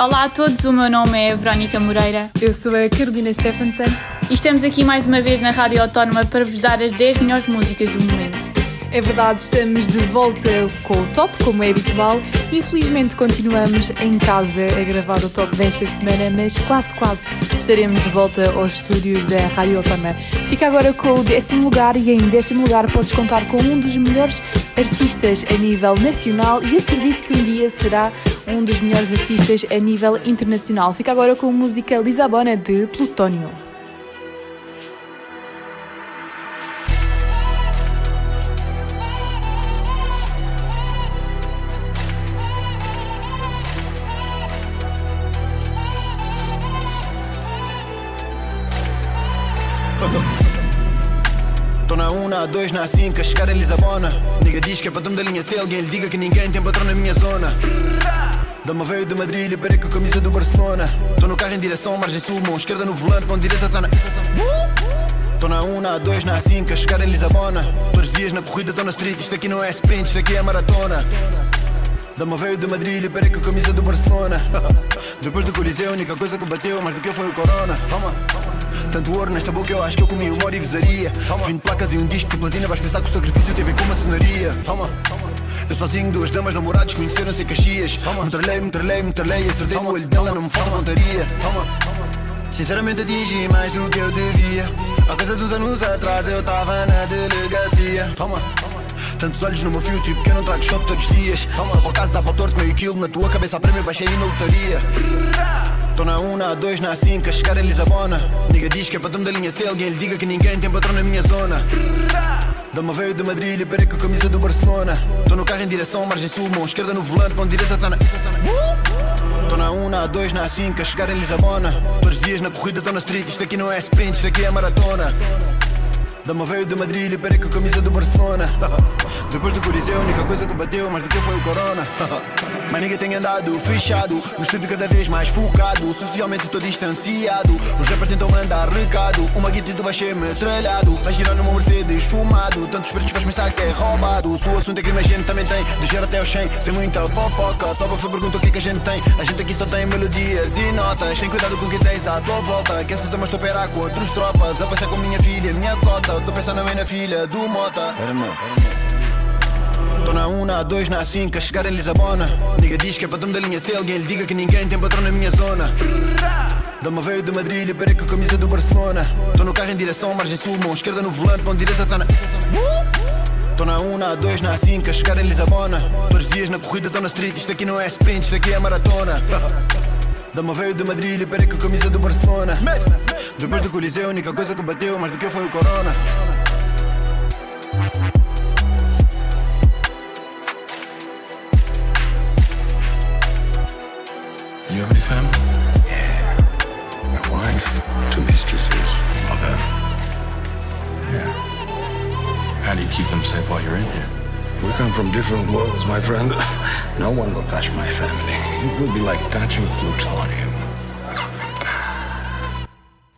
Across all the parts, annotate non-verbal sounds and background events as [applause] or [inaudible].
Olá a todos, o meu nome é Verónica Moreira. Eu sou a Carolina Stephenson. E estamos aqui mais uma vez na Rádio Autónoma para vos dar as 10 melhores músicas do momento. É verdade, estamos de volta com o top, como é habitual. Infelizmente continuamos em casa a gravar o top desta semana, mas quase, quase estaremos de volta aos estúdios da Rádio Autónoma. Fica agora com o décimo lugar e em décimo lugar podes contar com um dos melhores artistas a nível nacional e acredito que um dia será um dos melhores artistas a nível internacional. Fica agora com a música Lisabona de Plutónio. Na 1, na 2, na 5, a chegar em Lisabona. Nigga diz que é patrão da linha C, alguém lhe diga que ninguém tem patrão na minha zona. Dama veio de Madrid parei com a camisa do Barcelona. Tô no carro em direção, margem sul, mão esquerda no volante, mão direita tá na. Tô na 1, na 2, na 5, a chegar em Lisabona. Todos os dias na corrida, tô na street. Isto aqui não é sprint, isto aqui é maratona. Dama veio de Madrid parei com a camisa do Barcelona. [laughs] Depois do Coliseu, a única coisa que bateu mais do que foi o Corona. Toma. Tanto ouro nesta boca, eu acho que eu comi uma orivesaria. Vim de placas e um disco de platina, vais pensar que o sacrifício teve com maçonaria. Toma. Eu sozinho, duas damas namorados, conheceram-se em Caxias. Me tralhei, me tralhei, me tralhei, acertei no olho dela, não me falta montaria. Toma. Sinceramente atingi mais do que eu devia. Há coisa dos anos atrás eu tava na delegacia. Toma. Tantos olhos no meu fio, tipo que eu não trago shot todos os dias. Só para o caso dá para o torto meio quilo, na tua cabeça a prémio baixei na lotaria. Tô na 1, na 2, na 5, a chegar em Lisabona. Nigga diz que é patrão da linha C, alguém lhe diga que ninguém tem patrão na minha zona. Dama veio de Madrid parei com a camisa do Barcelona. Tô no carro em direção, margem sul, mão esquerda no volante, mão direita tá na. Tô na 1, na 2, na 5, a chegar em Lisabona. Todos os dias na corrida, tô na street. Isto aqui não é sprint, isto aqui é maratona. Dama veio de Madrid e parei com a camisa do Barcelona. [laughs] Depois do Coliseu, a única coisa que bateu mais do que foi o Corona. [laughs] Mas ninguém tem andado fechado, no estúdio cada vez mais focado. Socialmente estou distanciado. Os rappers tentam mandar recado. Uma guita e tu vais ser metralhado. Vai girar numa Mercedes fumado. Tantos pretos vais pensar que é roubado. O assunto é crime, a gente também tem. De gerar até ao 100, sem muita fofoca. Só para pergunta o que é que a gente tem. A gente aqui só tem melodias e notas. Tem cuidado com o que tens à tua volta. Que essas damas estou a com outros tropas. A passar com minha filha, minha cota. Tô pensando bem na filha do Mota. Tô na 1, na 2, na 5, a chegar em Lisabona. Nigga diz que é patrão da linha C, alguém lhe diga que ninguém tem patrão na minha zona. Dama veio de Madrid parei com a camisa do Barcelona. Tô no carro em direção, margem sul, mão esquerda no volante, mão direita tá na. Tô na 1, na 2, na 5, a chegar em Lisabona. Todos os dias na corrida, tô na street. Isto aqui não é sprint, isto aqui é maratona. [laughs] Dama veio de Madrid e parei com a camisa do Barcelona. Depois do Coliseu, a única coisa que bateu mais do que foi o Corona. You have any family? Yeah. My wife, two mistresses, mother. Yeah. How do you keep them safe while you're in here? We come from different worlds, my friend. No one will touch my family. It would be like touching plutonium.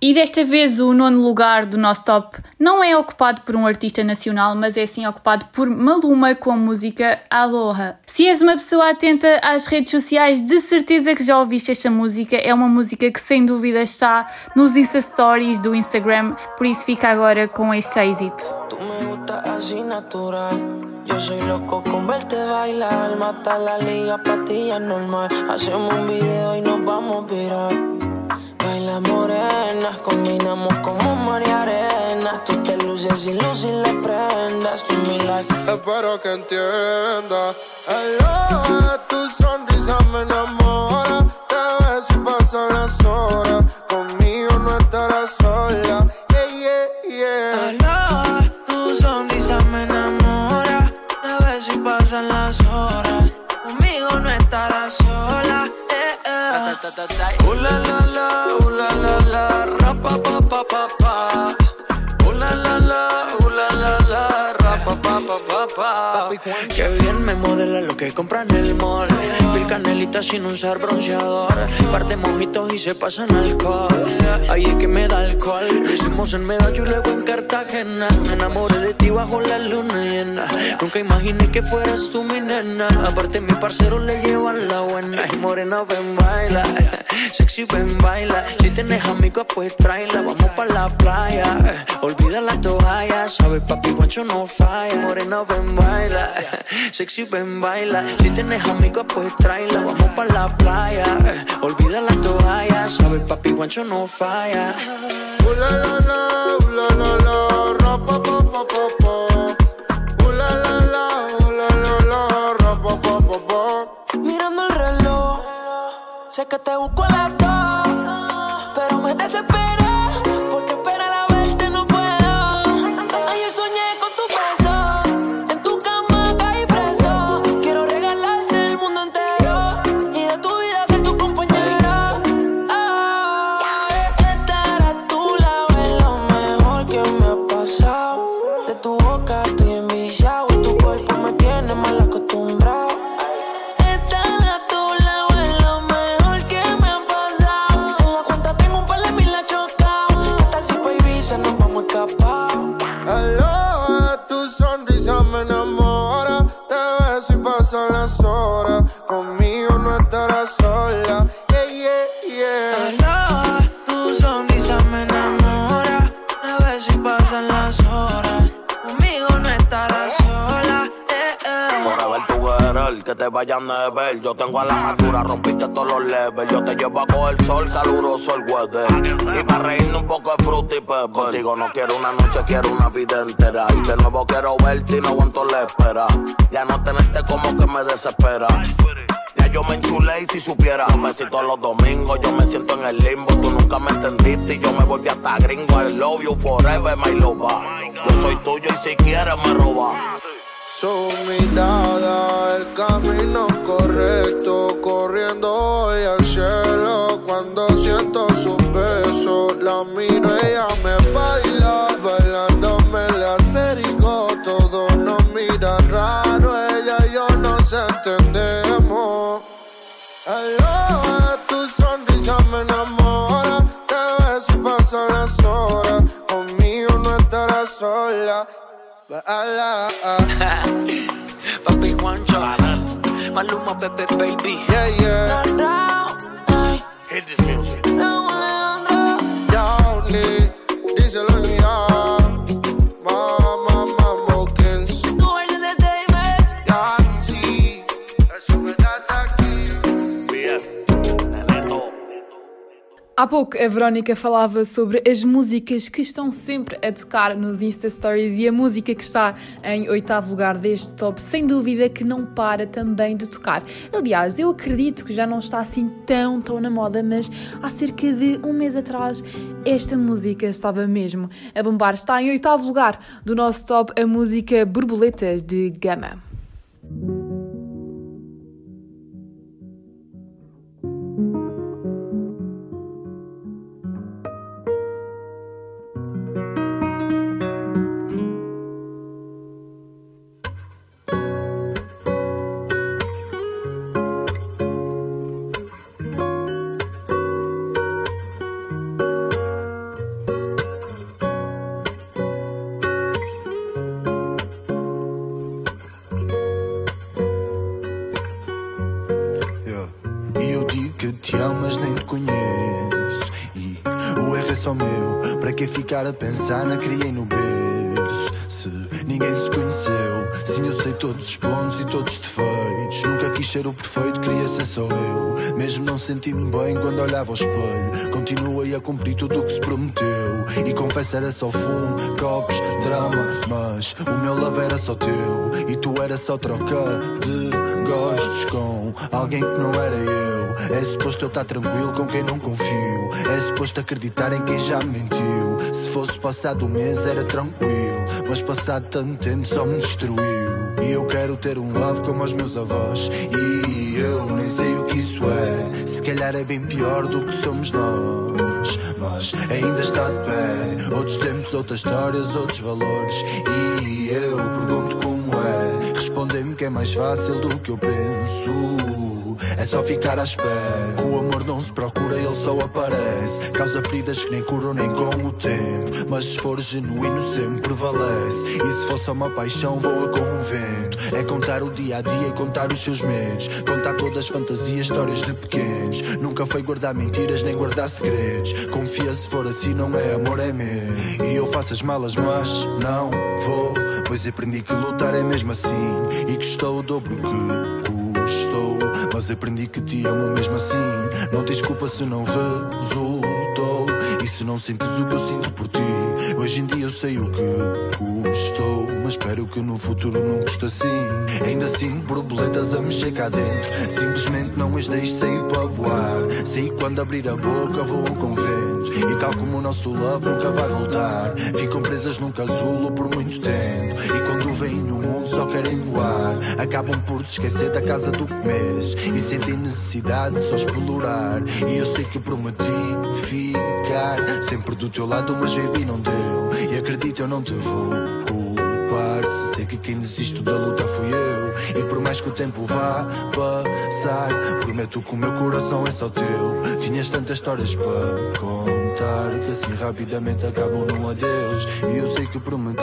E desta vez o nono lugar do nosso top não é ocupado por um artista nacional, mas é sim ocupado por Maluma com a música Aloha. Se és uma pessoa atenta às redes sociais, de certeza que já ouviste esta música. É uma música que sem dúvida está nos Insta Stories do Instagram, por isso fica agora com este êxito. Tú me gustas así natural. Yo soy loco con verte bailar. Mata la liga, pa' ti ya es normal. Hacemos un video y nos vamos viral. Baila morena, combinamos como mar y arena. Tú te luces y luces le prendas. Tú mi like. Espero que entienda. Aloha, tu sonrisa me enamora. Te ves y pasan las horas. Conmigo no estarás sola. Yeah, yeah, yeah. Aloha, tu sonrisa me enamora. Te beso y pasan las horas. Conmigo no estarás sola. Eh, eh. La, la, la, uh, la, la, la, ra, Que bien me modela lo que compra en el mall. Pil canelita sin usar bronceador. Par de mojitos y se pasan alcohol. Ahí es que me da alcohol. Lo hicimos en Medallo y luego en Cartagena. Me enamoré de ti bajo la luna llena. Nunca imaginé que fueras tú mi nena. Aparte, mi parcero le llevan la buena. Y morena, ven, baila. Sexy, ven, baila. Si tienes amigos, pues tráela. Vamos pa' la playa. Olvida la toalla. Sabes, papi, guancho no falla. Morena, ven, baila. Sexy, ven, baila. Si tienes amigos, pues tráela. Vamos pa' la playa. Olvida la toalla. Sabes, papi, guancho no falla. Ooh la la la, ooh la la la, ra pa pa pa pa. Ooh la la la, ooh la la la, ra pa pa pa pa. Mirando el reloj, sé que te busco a las y la espera. Ya no tenerte como que me desespera. Ya yo me enchulé y si supiera Besitos los domingos, yo me siento en el limbo Tú nunca me entendiste y yo me volví hasta gringo I love you forever, my lover Yo soy tuyo y si quieres me roba Su mirada, el camino correcto, corriendo hoy al cielo. Cuando siento su beso, la miro, ella me me enamora. Te beso y pasan las horas. Conmigo no estarás sola. Baila. [laughs] Papi Juancho, Maluma, Pepe, baby. Yeah, yeah. Hit this music Há pouco a Verónica falava sobre as músicas que estão sempre a tocar nos Insta Stories e a música que está em oitavo lugar deste top, sem dúvida que não para também de tocar. Aliás, eu acredito que já não está assim tão, tão na moda, mas há cerca de um mês atrás esta música estava mesmo a bombar. Está em oitavo lugar do nosso top a música Borboletas de Gama. Ficar a pensar na criei no berço? Se ninguém se conheceu, sim, eu sei todos os pontos e todos os defeitos. Nunca quis ser o perfeito, queria ser só eu. Mesmo não senti-me bem quando olhava ao espelho. Continuei a cumprir tudo o que se prometeu. E confesso, era só fumo, copos, drama. Mas o meu love era só teu. E tu era só troca de gostos com alguém que não era eu. É suposto eu estar tranquilo com quem não confio. É suposto acreditar em quem já me mentiu. Se fosse passado um mês era tranquilo, mas passado tanto tempo só me destruiu. E eu quero ter um love como os meus avós. E eu nem sei o que isso é. Se calhar é bem pior do que somos nós. mas ainda está de pé. Outros tempos, outras histórias, outros valores. E eu pergunto como é. Respondem-me que é mais fácil do que eu penso. É só ficar à espera. O amor não se procura, ele só aparece. Causa feridas que nem curam nem com o tempo. Mas se for genuíno, sempre prevalece. E se for só uma paixão, voa com o vento. É contar o dia a dia e contar os seus medos. Contar todas as fantasias, histórias de pequenos. Nunca foi guardar mentiras nem guardar segredos. Confia se for assim, não é amor, é medo. E eu faço as malas, mas não vou. Pois aprendi que lutar é mesmo assim. E que estou o dobro que. Mas aprendi que te amo mesmo assim. Não te desculpa se não resultou. E se não sentes o que eu sinto por ti. Hoje em dia eu sei o que custou. Mas espero que no futuro não custe assim. Ainda sinto borboletas a mexer cá dentro. Simplesmente não as deixo sair para voar. Sei quando abrir a boca com vento. E tal como o nosso love nunca vai voltar. Ficam presas num casulo por muito tempo. E quando vêm no mundo só querem voar. Acabam por se esquecer da casa do começo. E sentem necessidade de só explorar. E eu sei que prometi ficar sempre do teu lado, mas baby não deu. E acredito, eu não te vou culpar. Se sei que quem desiste da luta fui eu. E por mais que o tempo vá passar, prometo que o meu coração é só teu. Tinhas tantas histórias para contar que assim rapidamente acabam num adeus. E eu sei que prometi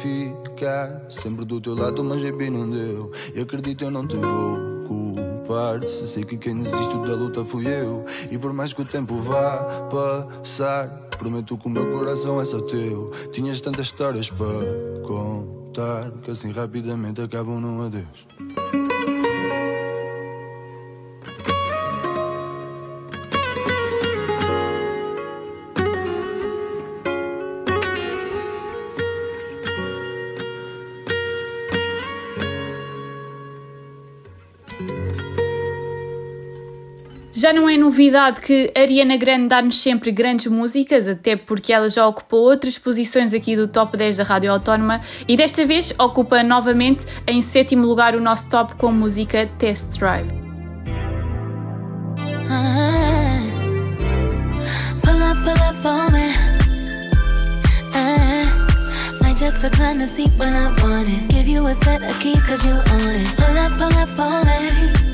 ficar sempre do teu lado, mas baby não deu. E acredito, eu não te vou culpar. Se sei que quem desiste da luta fui eu. E por mais que o tempo vá passar, prometo que o meu coração é só teu. Tinhas tantas histórias para contar que assim rapidamente acabam num adeus. Já não é novidade que Ariana Grande dá-nos sempre grandes músicas, até porque ela já ocupou outras posições aqui do top 10 da Rádio Autónoma e desta vez ocupa novamente em sétimo lugar o nosso top com a música Test Drive. Uh, might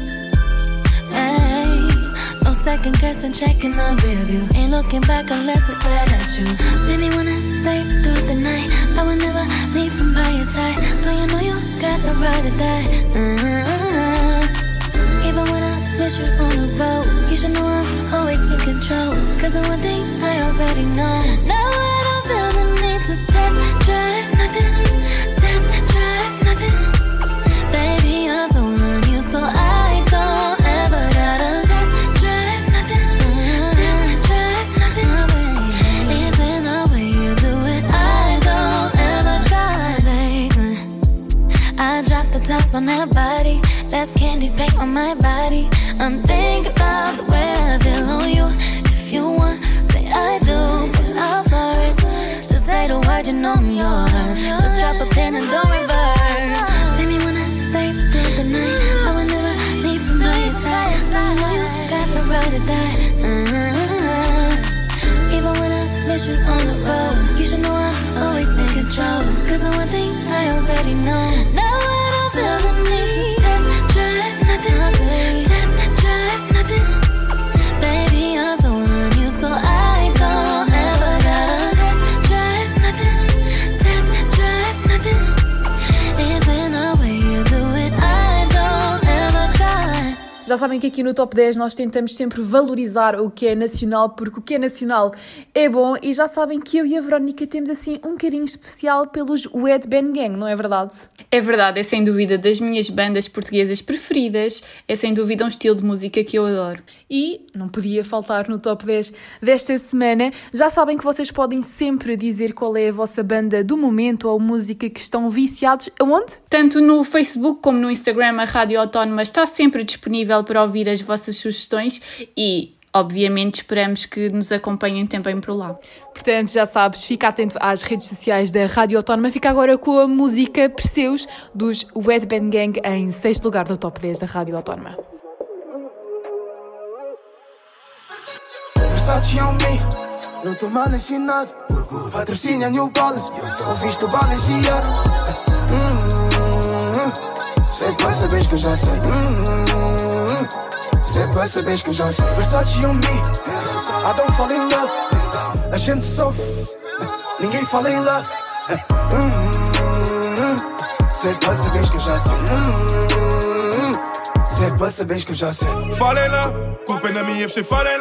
second guessing, checking the rear view. Ain't looking back unless it's right at you. Baby, wanna stay through the night. I will never leave from by your side. So you know you got the right to die. Uh, even when I miss you on the road, you should know I'm always in control. Cause the one thing I already know. Now I don't feel the need to test drive nothing. Test drive nothing. Baby, I'm so on you, so I on that body. That's candy paint on my body. I'm thinking about the way I feel on you. If you want, say I do, but I'll flirt. Just say the word, you know I'm yours. Já sabem que aqui no Top 10 nós tentamos sempre valorizar o que é nacional, porque o que é nacional é bom e já sabem que eu e a Verónica temos assim um carinho especial pelos Wet Ben Gang, não é verdade? É verdade, é sem dúvida das minhas bandas portuguesas preferidas, é sem dúvida um estilo de música que eu adoro. E não podia faltar no top 10 desta semana. Já sabem que vocês podem sempre dizer qual é a vossa banda do momento ou música que estão viciados. Aonde? Tanto no Facebook como no Instagram, a Rádio Autónoma está sempre disponível para ouvir as vossas sugestões e, obviamente, esperamos que nos acompanhem também por lá. Portanto, já sabes, fica atento às redes sociais da Rádio Autónoma. Fica agora com a música Perseus dos Wet Ben Gang em sexto lugar do top 10 da Rádio Autónoma. Versace on me. Não tô mal ensinado. Patrocínio a New Balance. Ouviste o Balenciaga. Hum, sei pra saberes que eu já sei. Hum, sei pra saberes que eu já sei. Versace on me. I don't fall in love. A gente sofre. Ninguém fala em love. Sei pra saberes que eu já sei. Sei pra saberes que eu já sei. Falem lá, culpa é na minha, você falem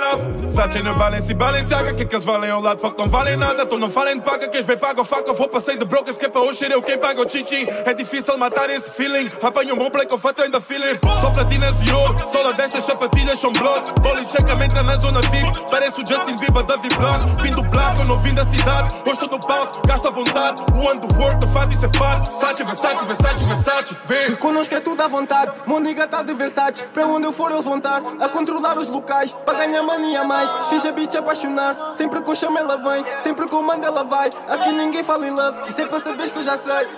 Sache no balance e Balenciaga, que eles valem ao lado, fuck, não valem nada. Tu não falem de paga, queres ver paga ou faca. Vou passei de brokers, que é para hoje eu quem paga o chichi. É difícil matar esse feeling. Apanho um bom play com fato ainda feeling. Só platinas e ouro, sola destas sapatilhas são blood. Bola checa me entra na zona VIP. Parece o Justin Bieber da Viblan. Vim do eu não vim da cidade. Tô no palco, gasto à vontade. O tu faz isso é fato. Versace, Versace, Versace, Versace. Vem. Connosco é tudo à vontade. Moniga tá de Versace. Para onde eu for, eles vão estar a controlar os locais. Para ganhar mania mais. Fiz a bitch apaixonar-se. Sempre que eu ela vem. Sempre que eu mando, ela vai. Aqui ninguém fala em love. Isso é para saberes que eu já sei.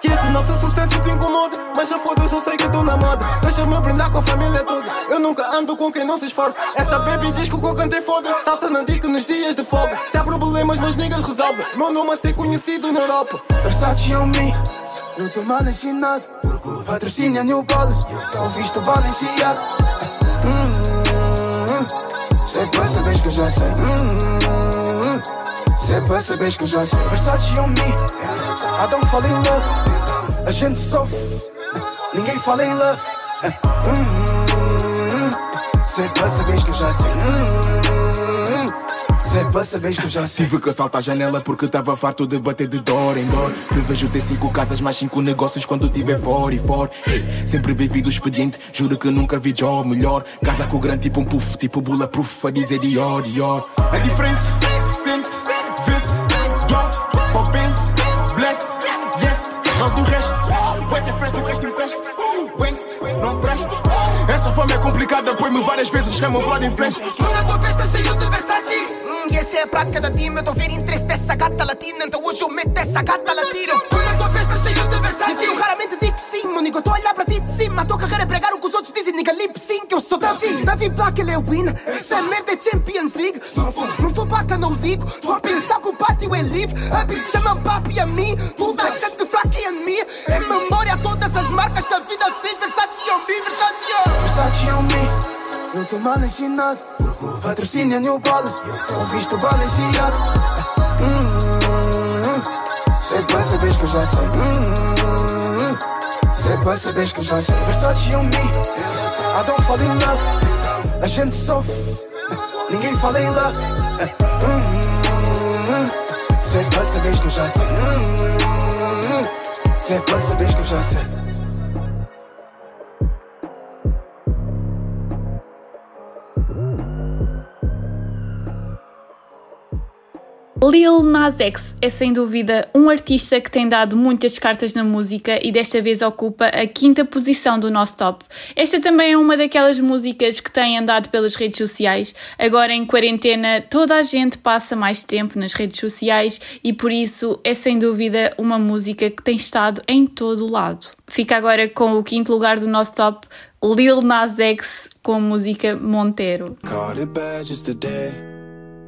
Que esse nosso sucesso te incomoda Mas já foda, eu sei que tô na moda Deixa-me brindar com a família toda Eu nunca ando com quem não se esforça Essa baby diz que o que eu cantei foda Salta na dica nos dias de folga Se há problemas, meus niggas resolvem Meu nome a ser conhecido na Europa Versace on me Não tô mal ensinado Patrocínio New Balance Só visto Balenciaga Sei pra saberes que eu já sei Sei pra saberes que eu já sei Versace on me? I don't fall in love. A gente sofre Ninguém fala em love. Sei pra saberes que eu já sei Sei pra saberes que eu já sei Tive que saltar a janela porque tava farto de bater de dor em dor. Prevejo ter cinco casas, mais cinco negócios quando tiver fora e fora. Sempre vivi do expediente, juro que nunca vi job melhor. Casa com grande tipo um puff, tipo bulletproof, a dizer Dior, Dior. A diferença, sente vê-se, bless, yes, nós o resto. Wait, é festa, o resto empresta. Wednesday, não presta. Essa fama é complicada, põe-me várias vezes, chamam Vlad em festa. Tu na tua festa saiu de Versace E essa é a prática da time Eu tô a ver interesse dessa gata latina Então hoje eu meto essa gata latino Tu na tua festa saiu de Versace Eu raramente digo que sim, meu nigga Eu tô a olhar para ti de cima A tua carreira é pregar o que os outros dizem Nigga lip sync, eu sou Davi Davi Black, ele é win. Essa merda é Champions League. Se não for, se não ligo Tô a pensar que o pátio é livre A bitch chama papi a mim Toda a gente fraca em mim Em memória a todas as marcas que a vida fez Versace on me, Versace on Versace on me Não tô mal ensinado. Patrocínio New Balance. Só visto Balenciaga. Hum, Sei pra saberes que eu já sei. Sei pra saberes que eu já sei. Versace on me I don't fall in love. A gente sofre. Ninguém fala em love. Sei pra saberes que eu já sei. Sei pra saberes que eu já sei Lil Nas X é sem dúvida um artista que tem dado muitas cartas na música e desta vez ocupa a quinta posição do nosso top. Esta também é uma daquelas músicas que tem andado pelas redes sociais. Agora em quarentena toda a gente passa mais tempo nas redes sociais e por isso é sem dúvida uma música que tem estado em todo o lado. Fica agora com o quinto lugar do nosso top, Lil Nas X com a música Montero.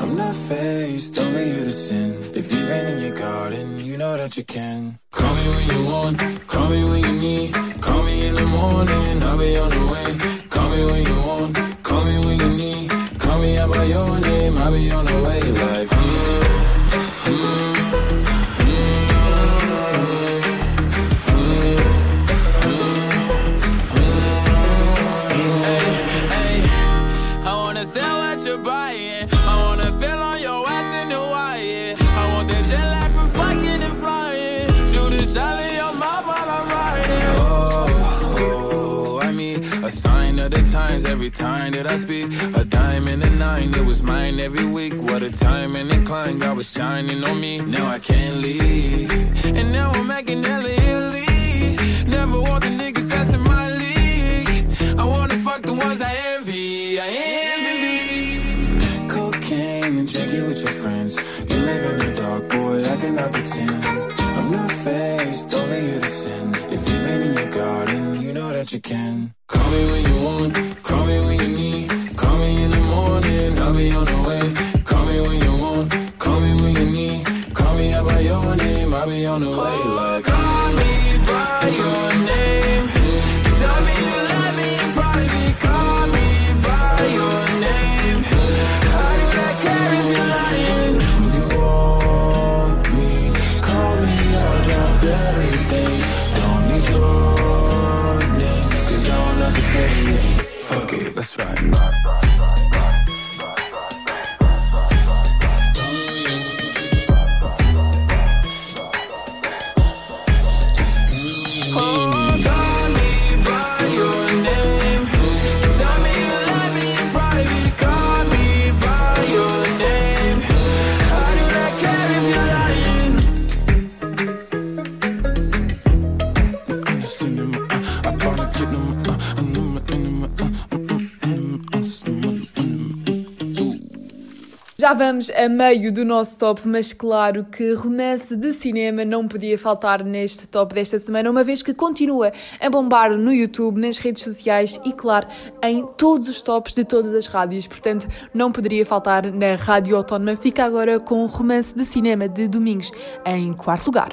I'm not faced, don't be you to sin. If you've been in your garden, you know that you can. Call me when you want, call me when you need. Call me in the morning, I'll be on the way. Call me when you want, call me when you need. Call me out by your name, I'll be on the way. Like, shining on me. Now I can't leave. Vamos a meio do nosso top, mas claro que romance de cinema não podia faltar neste top desta semana, uma vez que continua a bombar no YouTube, nas redes sociais e, claro, em todos os tops de todas as rádios. Portanto, não poderia faltar na Rádio Autónoma. Fica agora com romance de cinema de domingos, em quarto lugar.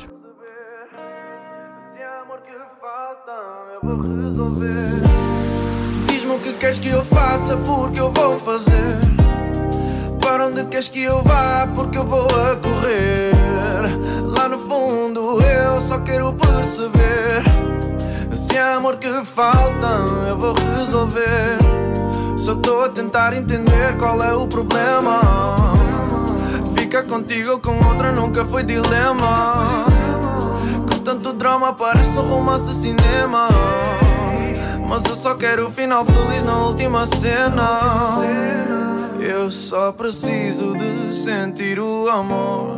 Diz-me o que queres que eu faça, porque eu vou fazer. Onde queres que eu vá, porque eu vou a correr. Lá no fundo eu só quero perceber. Se há amor que falta, eu vou resolver. Só estou a tentar entender qual é o problema. Fica contigo com outra nunca foi dilema. Com tanto drama parece um romance cinema. Mas eu só quero o final feliz na última cena. Eu só preciso de sentir o amor.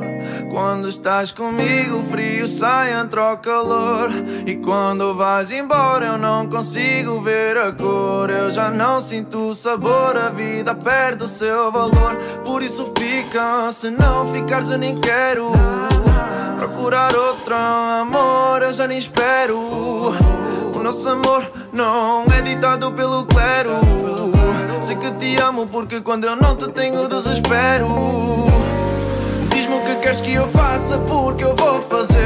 Quando estás comigo, o frio sai, entra o calor. E quando vais embora, eu não consigo ver a cor. Eu já não sinto o sabor, a vida perde o seu valor. Por isso fica, se não ficares, eu nem quero. Procurar outro amor, eu já nem espero. Nosso amor não é ditado pelo clero. Sei que te amo porque quando eu não te tenho desespero. Diz-me o que queres que eu faça porque eu vou fazer.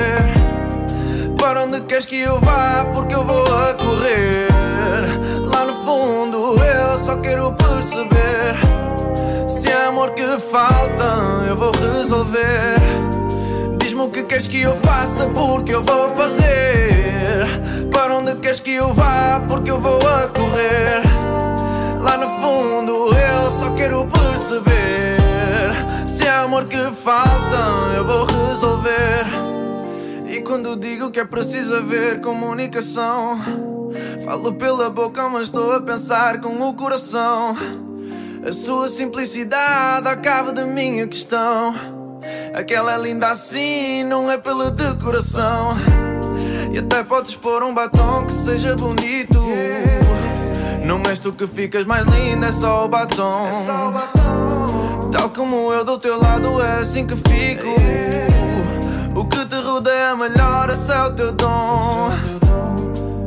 Para onde queres que eu vá porque eu vou a correr. Lá no fundo eu só quero perceber. Se é amor que falta, eu vou resolver. O que queres que eu faça porque eu vou fazer. Para onde queres que eu vá porque eu vou a correr. Lá no fundo eu só quero perceber. Se é amor que falta, eu vou resolver. E quando digo que é preciso haver comunicação, falo pela boca, mas estou a pensar com o coração. A sua simplicidade acaba da minha questão. Aquela é linda assim, não é pela decoração. E até podes pôr um batom que seja bonito. Não és tu que ficas mais linda, é só o batom. Tal como eu do teu lado, é assim que fico. O que te rodeia melhor, esse é o teu dom.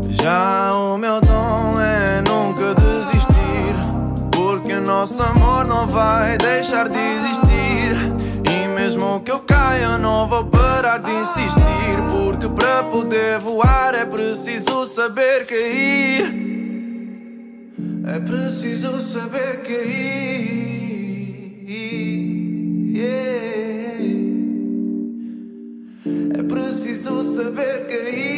Já o meu dom é nunca desistir. Porque o nosso amor não vai deixar de existir. Mesmo que eu caia, não vou parar de insistir. Porque para poder voar é preciso saber cair. É preciso saber cair. Yeah. É preciso saber cair.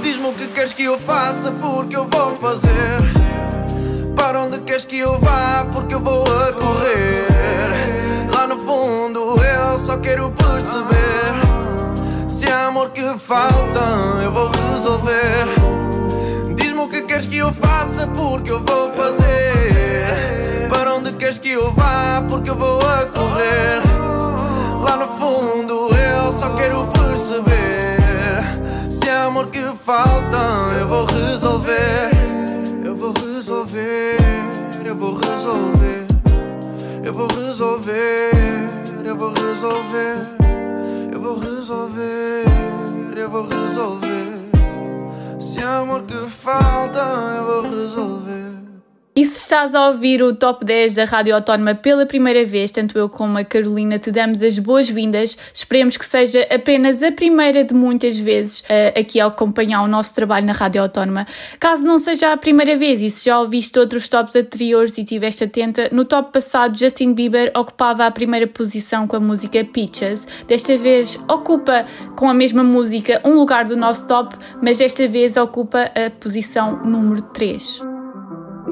Diz-me o que queres que eu faça, porque eu vou fazer. Para onde queres que eu vá, porque eu vou a correr. Lá no fundo eu só quero perceber. Se amor amor que falta eu vou resolver. Diz-me o que queres que eu faça, porque eu vou fazer. Para onde queres que eu vá, porque eu vou a correr. Lá no fundo eu só quero perceber. Se é amor que falta, eu vou resolver. Resolver, eu vou resolver. Eu vou resolver, eu vou resolver. Eu vou resolver, eu vou resolver. Se amor que falta, eu vou resolver. E se estás a ouvir o top 10 da Rádio Autónoma pela primeira vez, tanto eu como a Carolina te damos as boas-vindas. Esperemos que seja apenas a primeira de muitas vezes uh, aqui a acompanhar o nosso trabalho na Rádio Autónoma. Caso não seja a primeira vez e se já ouviste outros tops anteriores e estiveste atenta, no top passado Justin Bieber ocupava a primeira posição com a música Peaches. Desta vez ocupa com a mesma música um lugar do nosso top, mas desta vez ocupa a posição número 3.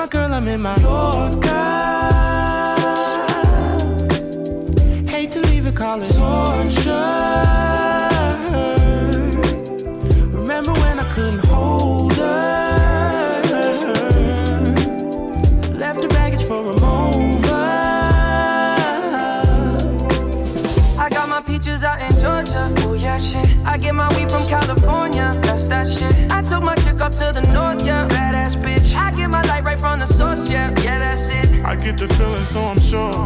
My girl, I'm in my Yorker. Hate to leave it, call it torture. Source, yeah. Yeah, that's it. I get the feeling, so I'm sure.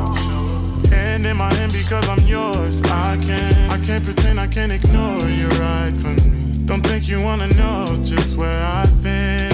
Hand in my hand because I'm yours. I can't, I can't pretend, I can't ignore you right from me. Don't think you wanna know just where I've been.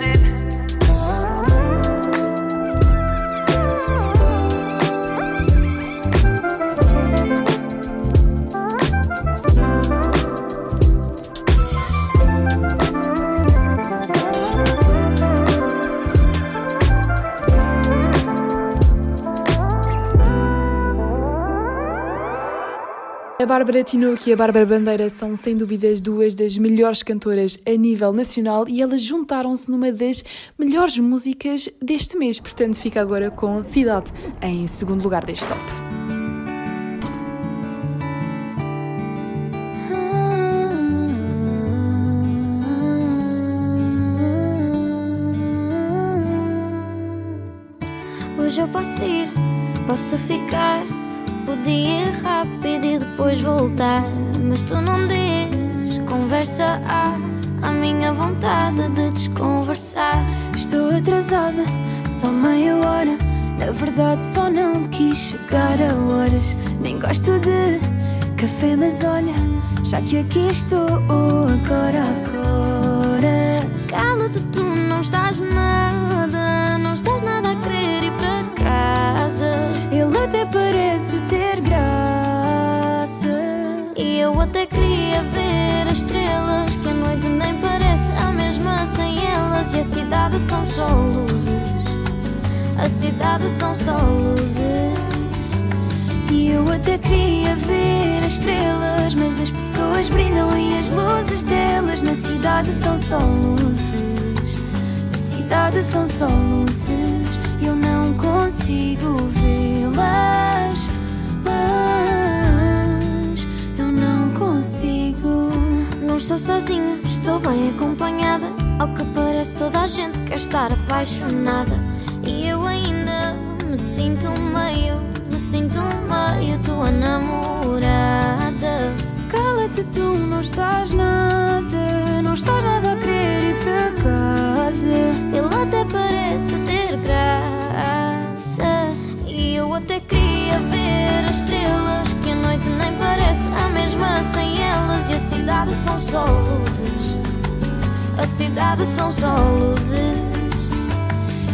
A Bárbara Tinoco e a Bárbara Bandeira são, sem dúvidas, duas das melhores cantoras a nível nacional e elas juntaram-se numa das melhores músicas deste mês. Portanto, fica agora com Cidade em segundo lugar deste top. Hoje eu posso ir, posso ficar. Ir rápido e depois voltar. Mas tu não diz, conversa há. A minha vontade de desconversar. Estou atrasada, só meia hora. Na verdade, só não quis chegar a horas. Nem gosto de café, mas olha, já que aqui estou, agora, agora. Elas. E a cidade são só luzes, a cidade são só luzes. E eu até queria ver as estrelas, mas as pessoas brilham e as luzes delas na cidade são só luzes. Na cidade são só luzes, eu não consigo vê-las. Eu não consigo. Não estou sozinha, estou bem acompanhada. Ao que parece, toda a gente quer estar apaixonada. E eu ainda me sinto meio, me sinto meio tua namorada. Cala-te, tu não estás nada, não estás nada a querer ir para casa. Ele até parece ter graça. E eu até queria ver as estrelas, que a noite nem parece a mesma sem elas. E a cidade são só luzes, a cidade são só luzes.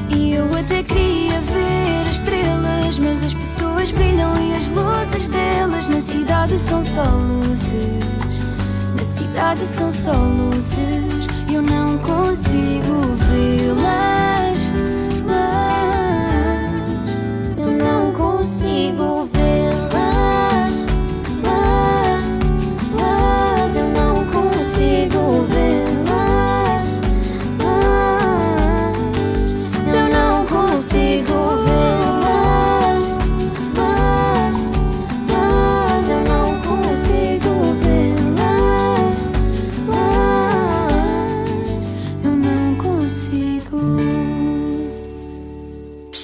E eu até queria ver as estrelas, mas as pessoas brilham e as luzes delas na cidade são só luzes. Na cidade são só luzes, eu não consigo vê-las. Eu não consigo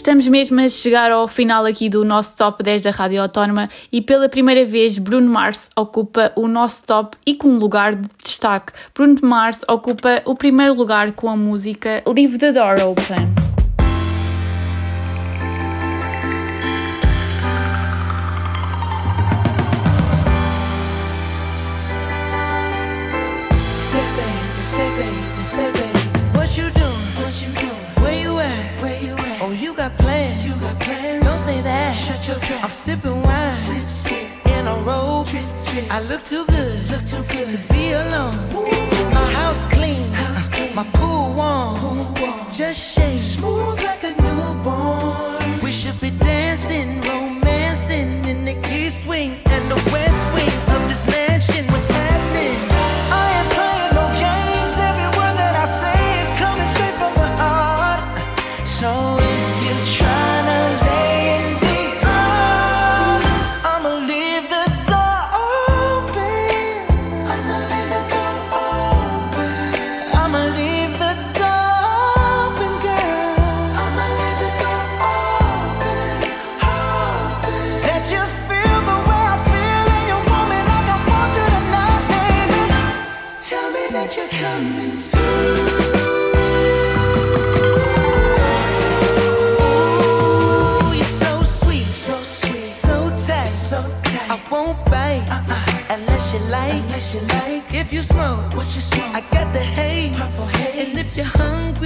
Estamos mesmo a chegar ao final aqui do nosso top 10 da Rádio Autónoma e pela primeira vez Bruno Mars ocupa o nosso top e com um lugar de destaque. Bruno Mars ocupa o primeiro lugar com a música Leave the Door Open. I'm sipping wine. Sip, sip. In a robe. I look too good. Look too good to be alone. My house clean. House clean. My pool warm. Pool warm. Just shake. Smooth like a If you smoke, what you smoke? I got the haze, purple haze. And if you're hungry,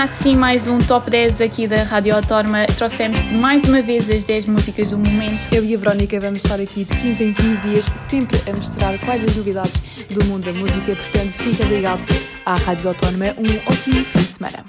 Assim mais um Top 10 aqui da Rádio Autónoma. Trouxemos-te mais uma vez as 10 músicas do momento. Eu e a Verónica vamos estar aqui de 15 em 15 dias, sempre a mostrar quais as novidades do mundo da música. Portanto, fica ligado à Rádio Autónoma. Um ótimo fim de semana.